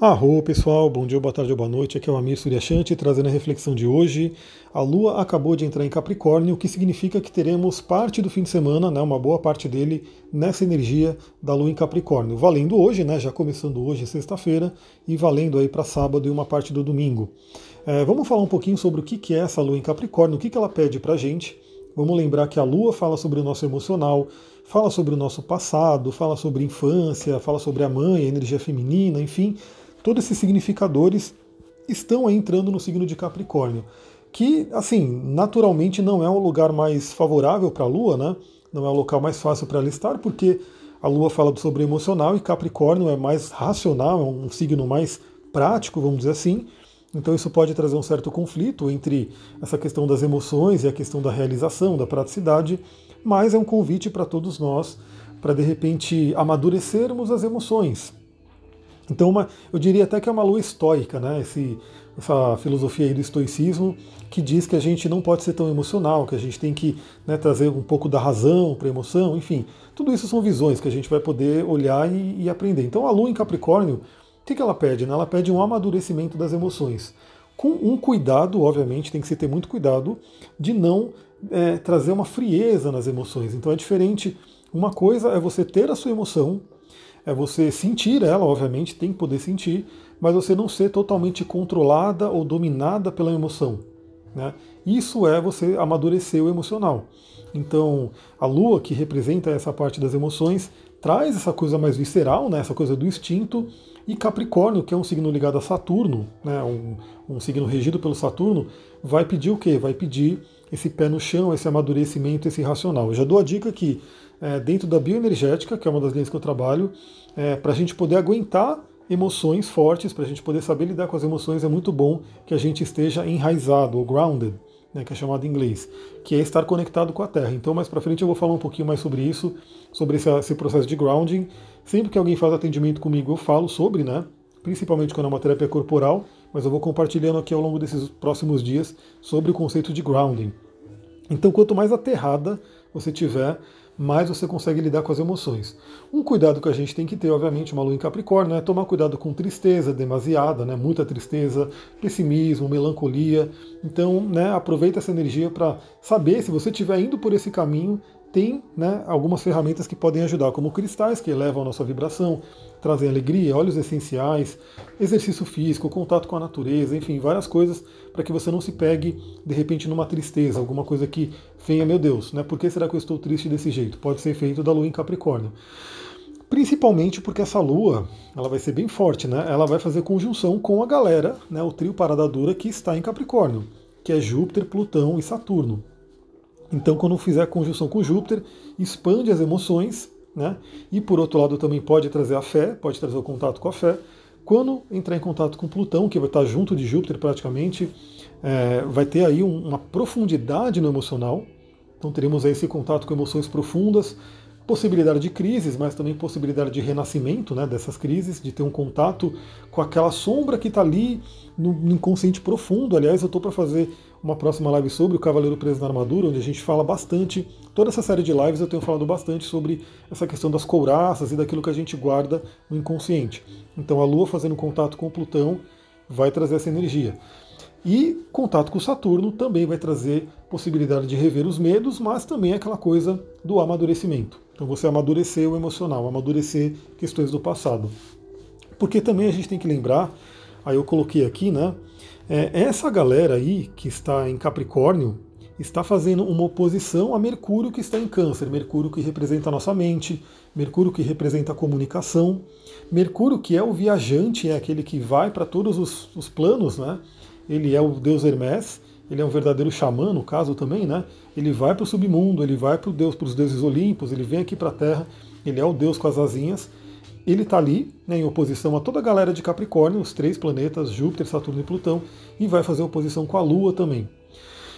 Arro pessoal, bom dia, boa tarde ou boa noite. Aqui é o Amir Suryashanti trazendo a reflexão de hoje. A Lua acabou de entrar em Capricórnio, o que significa que teremos parte do fim de semana, né, uma boa parte dele, nessa energia da Lua em Capricórnio. Valendo hoje, né, já começando hoje, sexta-feira, e valendo aí para sábado e uma parte do domingo. É, vamos falar um pouquinho sobre o que é essa Lua em Capricórnio, o que ela pede para a gente. Vamos lembrar que a Lua fala sobre o nosso emocional, fala sobre o nosso passado, fala sobre infância, fala sobre a mãe, a energia feminina, enfim todos esses significadores estão entrando no signo de Capricórnio, que, assim, naturalmente não é o lugar mais favorável para a Lua, né? Não é o local mais fácil para ela estar, porque a Lua fala sobre emocional e Capricórnio é mais racional, é um signo mais prático, vamos dizer assim. Então isso pode trazer um certo conflito entre essa questão das emoções e a questão da realização, da praticidade, mas é um convite para todos nós para de repente amadurecermos as emoções, então, uma, eu diria até que é uma lua estoica, né? Esse, essa filosofia aí do estoicismo que diz que a gente não pode ser tão emocional, que a gente tem que né, trazer um pouco da razão para a emoção, enfim. Tudo isso são visões que a gente vai poder olhar e, e aprender. Então, a lua em Capricórnio, o que, que ela pede? Né? Ela pede um amadurecimento das emoções. Com um cuidado, obviamente, tem que se ter muito cuidado de não é, trazer uma frieza nas emoções. Então, é diferente. Uma coisa é você ter a sua emoção, é você sentir ela, obviamente, tem que poder sentir, mas você não ser totalmente controlada ou dominada pela emoção. Né? Isso é você amadurecer o emocional. Então, a Lua, que representa essa parte das emoções, traz essa coisa mais visceral, né? essa coisa do instinto, e Capricórnio, que é um signo ligado a Saturno, né? um, um signo regido pelo Saturno, vai pedir o quê? Vai pedir esse pé no chão, esse amadurecimento, esse racional. Eu já dou a dica que é, dentro da bioenergética, que é uma das linhas que eu trabalho, é, para a gente poder aguentar emoções fortes, para a gente poder saber lidar com as emoções, é muito bom que a gente esteja enraizado, ou grounded, né, que é chamado em inglês, que é estar conectado com a Terra. Então, mais para frente eu vou falar um pouquinho mais sobre isso, sobre esse, esse, processo de grounding. Sempre que alguém faz atendimento comigo, eu falo sobre, né, principalmente quando é uma terapia corporal, mas eu vou compartilhando aqui ao longo desses próximos dias sobre o conceito de grounding. Então, quanto mais aterrada você tiver, mais você consegue lidar com as emoções. Um cuidado que a gente tem que ter, obviamente, uma lua em Capricórnio, é tomar cuidado com tristeza demasiada, né, muita tristeza, pessimismo, melancolia. Então, né, aproveita essa energia para saber se você estiver indo por esse caminho, tem né, algumas ferramentas que podem ajudar, como cristais que elevam a nossa vibração, trazem alegria, óleos essenciais, exercício físico, contato com a natureza, enfim, várias coisas para que você não se pegue de repente numa tristeza, alguma coisa que venha, meu Deus, né, por que será que eu estou triste desse jeito? Pode ser feito da lua em Capricórnio. Principalmente porque essa lua, ela vai ser bem forte, né? Ela vai fazer conjunção com a galera, né, o trio parada dura que está em Capricórnio, que é Júpiter, Plutão e Saturno. Então, quando fizer a conjunção com Júpiter, expande as emoções, né? E por outro lado também pode trazer a fé, pode trazer o contato com a fé. Quando entrar em contato com Plutão, que vai estar junto de Júpiter praticamente, é, vai ter aí uma profundidade no emocional. Então teremos aí esse contato com emoções profundas, possibilidade de crises, mas também possibilidade de renascimento né, dessas crises, de ter um contato com aquela sombra que está ali no, inconsciente profundo. Aliás, eu estou para fazer uma próxima live sobre o Cavaleiro Preso na Armadura, onde a gente fala bastante, toda essa série de lives eu tenho falado bastante sobre essa questão das couraças e daquilo que a gente guarda no inconsciente. Então a Lua fazendo contato com Plutão vai trazer essa energia. E contato com Saturno também vai trazer possibilidade de rever os medos, mas também aquela coisa do amadurecimento. Então você amadurecer o emocional, amadurecer questões do passado. Porque também a gente tem que lembrar, aí eu coloquei aqui, né? É, essa galera aí que está em Capricórnio está fazendo uma oposição a Mercúrio que está em Câncer, Mercúrio que representa a nossa mente, Mercúrio que representa a comunicação, Mercúrio que é o viajante, é aquele que vai para todos os, os planos, né? ele é o deus Hermes, ele é um verdadeiro xamã, no caso também, né? Ele vai para o submundo, ele vai para deus, os deuses olímpicos, ele vem aqui para a Terra, ele é o deus com as asinhas. Ele está ali, né, em oposição a toda a galera de Capricórnio, os três planetas, Júpiter, Saturno e Plutão, e vai fazer oposição com a Lua também.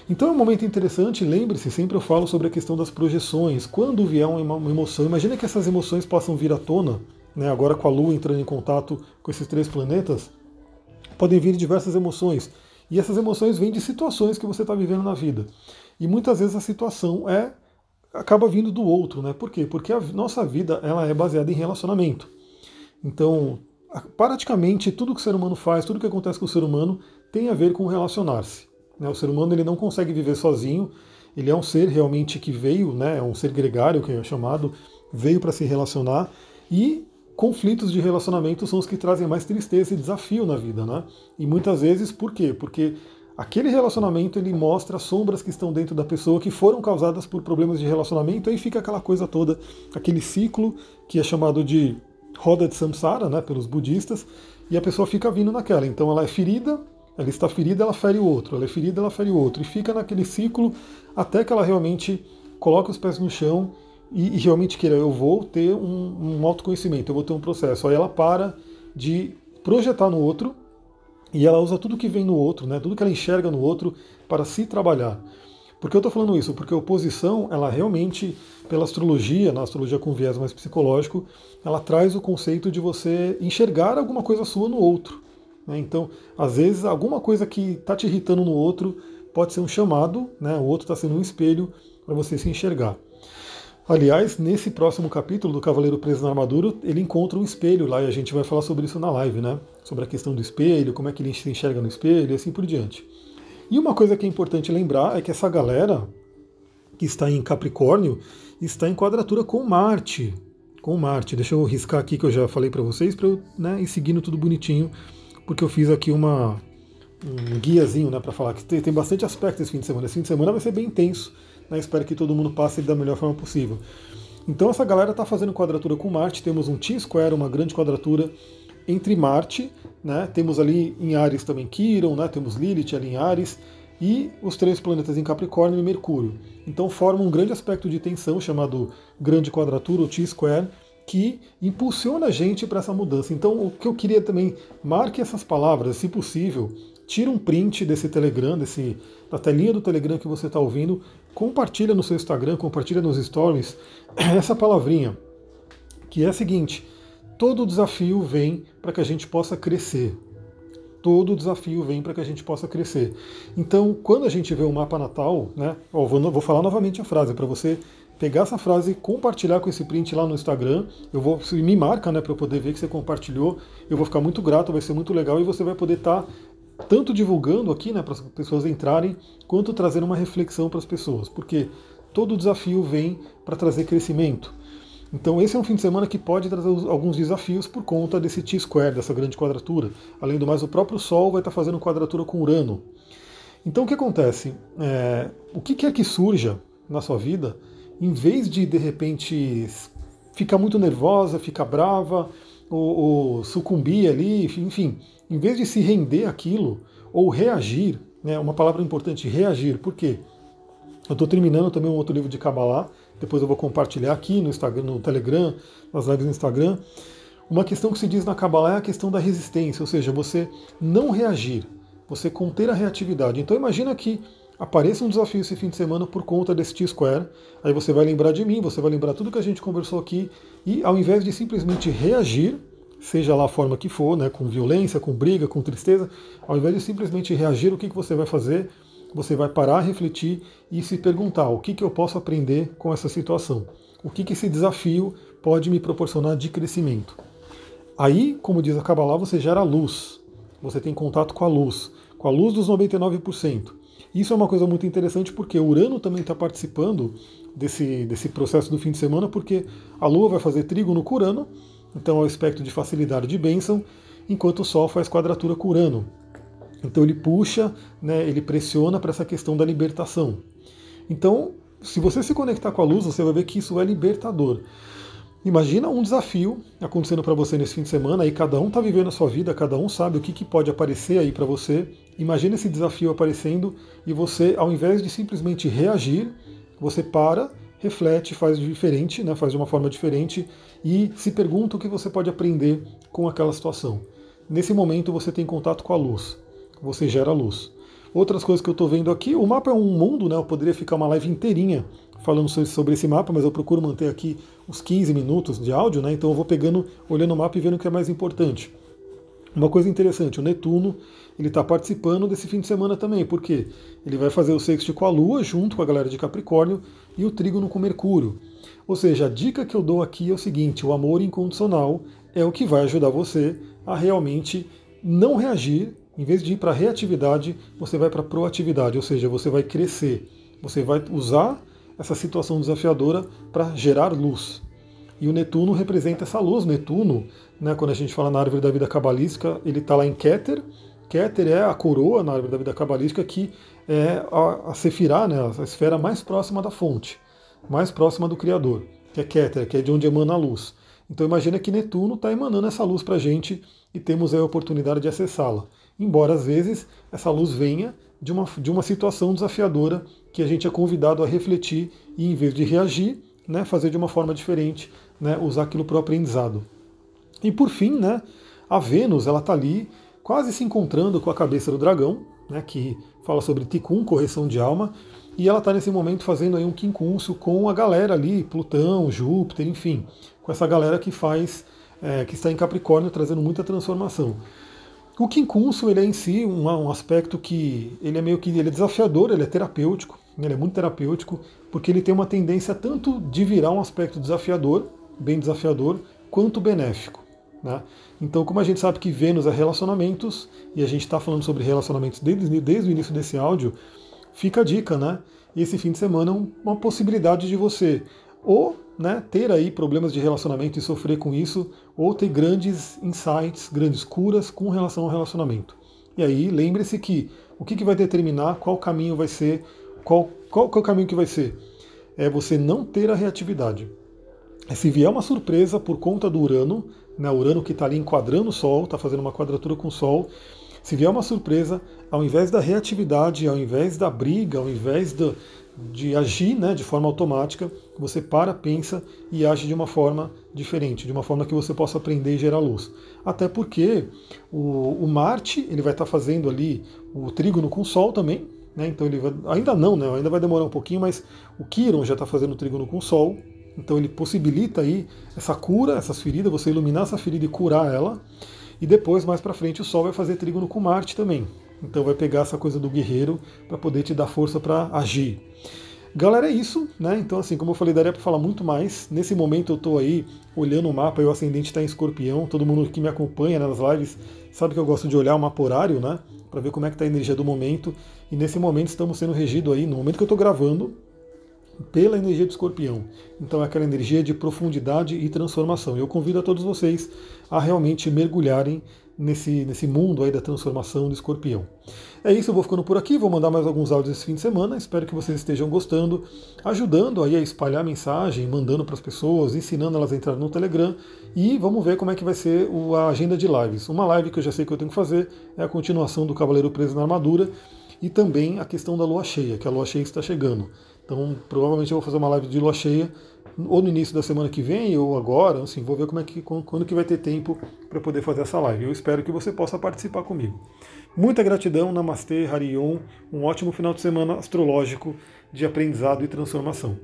Então é um momento interessante, lembre-se, sempre eu falo sobre a questão das projeções. Quando vier uma emoção, imagina que essas emoções possam vir à tona, né, agora com a Lua entrando em contato com esses três planetas, podem vir diversas emoções. E essas emoções vêm de situações que você está vivendo na vida. E muitas vezes a situação é acaba vindo do outro, né? Por quê? Porque a nossa vida ela é baseada em relacionamento. Então, praticamente tudo que o ser humano faz, tudo que acontece com o ser humano tem a ver com relacionar-se. Né? O ser humano ele não consegue viver sozinho, ele é um ser realmente que veio, né, é um ser gregário, que é chamado, veio para se relacionar, e conflitos de relacionamento são os que trazem mais tristeza e desafio na vida. Né? E muitas vezes, por quê? Porque aquele relacionamento ele mostra sombras que estão dentro da pessoa que foram causadas por problemas de relacionamento, aí fica aquela coisa toda, aquele ciclo que é chamado de roda de samsara, né, pelos budistas, e a pessoa fica vindo naquela. Então ela é ferida, ela está ferida, ela fere o outro, ela é ferida, ela fere o outro, e fica naquele ciclo até que ela realmente coloca os pés no chão e, e realmente queira, eu vou ter um, um autoconhecimento, eu vou ter um processo. Aí ela para de projetar no outro e ela usa tudo que vem no outro, né, tudo que ela enxerga no outro para se trabalhar. Por que eu estou falando isso? Porque a oposição, ela realmente, pela astrologia, na astrologia com viés mais psicológico, ela traz o conceito de você enxergar alguma coisa sua no outro. Né? Então, às vezes, alguma coisa que está te irritando no outro pode ser um chamado, né? o outro está sendo um espelho para você se enxergar. Aliás, nesse próximo capítulo do Cavaleiro Preso na Armadura, ele encontra um espelho lá e a gente vai falar sobre isso na live, né? Sobre a questão do espelho, como é que ele se enxerga no espelho e assim por diante. E uma coisa que é importante lembrar é que essa galera que está em Capricórnio está em quadratura com Marte. Com Marte. Deixa eu riscar aqui que eu já falei para vocês, para eu né, ir seguindo tudo bonitinho, porque eu fiz aqui uma, um guiazinho né, para falar que tem, tem, bastante aspecto esse fim de semana. Esse fim de semana vai ser bem intenso, né, espero que todo mundo passe da melhor forma possível. Então essa galera está fazendo quadratura com Marte, temos um T-square, uma grande quadratura entre Marte, né, temos ali em Ares também Quiron, né, temos Lilith ali em Ares, e os três planetas em Capricórnio e Mercúrio. Então forma um grande aspecto de tensão chamado grande quadratura, ou T-square, que impulsiona a gente para essa mudança. Então o que eu queria também, marque essas palavras, se possível, tira um print desse Telegram, desse, da telinha do Telegram que você está ouvindo, compartilha no seu Instagram, compartilha nos stories essa palavrinha, que é a seguinte, todo desafio vem para que a gente possa crescer. Todo desafio vem para que a gente possa crescer. Então, quando a gente vê o mapa natal, né? Ó, vou, vou falar novamente a frase para você pegar essa frase e compartilhar com esse print lá no Instagram. Eu vou me marca, né, para eu poder ver que você compartilhou. Eu vou ficar muito grato, vai ser muito legal e você vai poder estar tá tanto divulgando aqui, né, para as pessoas entrarem, quanto trazendo uma reflexão para as pessoas, porque todo desafio vem para trazer crescimento. Então esse é um fim de semana que pode trazer alguns desafios por conta desse T-square, dessa grande quadratura. Além do mais, o próprio Sol vai estar fazendo quadratura com Urano. Então o que acontece? É, o que quer que surja na sua vida, em vez de de repente ficar muito nervosa, ficar brava, ou, ou sucumbir ali, enfim, em vez de se render aquilo, ou reagir, né, uma palavra importante, reagir, por quê? Eu estou terminando também um outro livro de Kabbalah, depois eu vou compartilhar aqui no Instagram, no Telegram, nas lives no Instagram. Uma questão que se diz na Kabbalah é a questão da resistência, ou seja, você não reagir, você conter a reatividade. Então imagina que apareça um desafio esse fim de semana por conta desse T-Square, aí você vai lembrar de mim, você vai lembrar tudo que a gente conversou aqui, e ao invés de simplesmente reagir, seja lá a forma que for, né, com violência, com briga, com tristeza, ao invés de simplesmente reagir, o que, que você vai fazer? você vai parar, refletir e se perguntar o que, que eu posso aprender com essa situação, o que, que esse desafio pode me proporcionar de crescimento. Aí, como diz a Kabbalah, você gera luz, você tem contato com a luz, com a luz dos 99%. Isso é uma coisa muito interessante porque Urano também está participando desse, desse processo do fim de semana, porque a Lua vai fazer trigo no Urano, então é o aspecto de facilidade de bênção, enquanto o Sol faz quadratura com Urano. Então ele puxa, né, ele pressiona para essa questão da libertação. Então, se você se conectar com a luz, você vai ver que isso é libertador. Imagina um desafio acontecendo para você nesse fim de semana, aí cada um está vivendo a sua vida, cada um sabe o que, que pode aparecer aí para você. Imagina esse desafio aparecendo e você, ao invés de simplesmente reagir, você para, reflete, faz diferente, né, faz de uma forma diferente e se pergunta o que você pode aprender com aquela situação. Nesse momento você tem contato com a luz você gera luz. Outras coisas que eu estou vendo aqui, o mapa é um mundo, né? Eu poderia ficar uma live inteirinha falando sobre esse mapa, mas eu procuro manter aqui uns 15 minutos de áudio, né? Então eu vou pegando, olhando o mapa e vendo o que é mais importante. Uma coisa interessante, o Netuno ele está participando desse fim de semana também, porque ele vai fazer o sexto com a Lua junto com a galera de Capricórnio e o trígono com Mercúrio. Ou seja, a dica que eu dou aqui é o seguinte: o amor incondicional é o que vai ajudar você a realmente não reagir. Em vez de ir para reatividade, você vai para proatividade, ou seja, você vai crescer. Você vai usar essa situação desafiadora para gerar luz. E o Netuno representa essa luz. Netuno, né, quando a gente fala na árvore da vida cabalística, ele está lá em Keter. Keter é a coroa na árvore da vida cabalística que é a, a Sefirá, né, a esfera mais próxima da fonte, mais próxima do Criador, que é Keter, que é de onde emana a luz. Então imagina que Netuno está emanando essa luz para a gente e temos a oportunidade de acessá-la. Embora às vezes essa luz venha de uma, de uma situação desafiadora que a gente é convidado a refletir e em vez de reagir, né, fazer de uma forma diferente, né, usar aquilo para o aprendizado. E por fim, né, a Vênus ela está ali quase se encontrando com a cabeça do dragão, né, que fala sobre Tikkun, correção de alma, e ela está nesse momento fazendo aí um quincúncio com a galera ali, Plutão, Júpiter, enfim, com essa galera que faz, é, que está em Capricórnio, trazendo muita transformação. O quincúncio, ele é em si um, um, aspecto que ele é meio que ele é desafiador, ele é terapêutico, ele é muito terapêutico, porque ele tem uma tendência tanto de virar um aspecto desafiador, bem desafiador, quanto benéfico. Né? Então, como a gente sabe que Vênus é relacionamentos, e a gente está falando sobre relacionamentos desde, desde o início desse áudio, fica a dica, né? Esse fim de semana é uma possibilidade de você ou né, ter aí problemas de relacionamento e sofrer com isso, ou ter grandes insights, grandes curas com relação ao relacionamento. E aí, lembre-se que o que, que vai determinar qual caminho vai ser, qual, qual, qual caminho que vai ser? É você não ter a reatividade. É se vier uma surpresa por conta do Urano, né, Urano que está ali enquadrando o Sol, está fazendo uma quadratura com o Sol, se vier uma surpresa, ao invés da reatividade, ao invés da briga, ao invés do, de agir né, de forma automática, você para, pensa e age de uma forma diferente, de uma forma que você possa aprender e gerar luz. Até porque o, o Marte ele vai estar tá fazendo ali o trígono com o Sol também, né, então ele vai, ainda não, né, ainda vai demorar um pouquinho, mas o Quiron já está fazendo o trígono com o Sol, então ele possibilita aí essa cura, essas feridas, você iluminar essa ferida e curar ela. E depois, mais para frente, o Sol vai fazer trígono com Marte também. Então vai pegar essa coisa do guerreiro para poder te dar força para agir. Galera, é isso, né? Então, assim, como eu falei, daria para falar muito mais. Nesse momento eu estou aí olhando o mapa e o ascendente está em escorpião. Todo mundo que me acompanha nas lives sabe que eu gosto de olhar o mapa horário, né? Para ver como é que está a energia do momento. E nesse momento estamos sendo regidos aí, no momento que eu estou gravando, pela energia do escorpião. Então é aquela energia de profundidade e transformação. E eu convido a todos vocês a realmente mergulharem nesse, nesse mundo aí da transformação do escorpião. É isso, eu vou ficando por aqui, vou mandar mais alguns áudios esse fim de semana, espero que vocês estejam gostando, ajudando aí a espalhar a mensagem, mandando para as pessoas, ensinando elas a entrar no Telegram e vamos ver como é que vai ser a agenda de lives. Uma live que eu já sei que eu tenho que fazer é a continuação do Cavaleiro Preso na Armadura e também a questão da lua cheia, que a lua cheia está chegando. Então, provavelmente eu vou fazer uma live de lua cheia ou no início da semana que vem ou agora, assim, vou ver como é que quando que vai ter tempo para poder fazer essa live. Eu espero que você possa participar comigo. Muita gratidão, Namastê, Harion, um ótimo final de semana astrológico de aprendizado e transformação.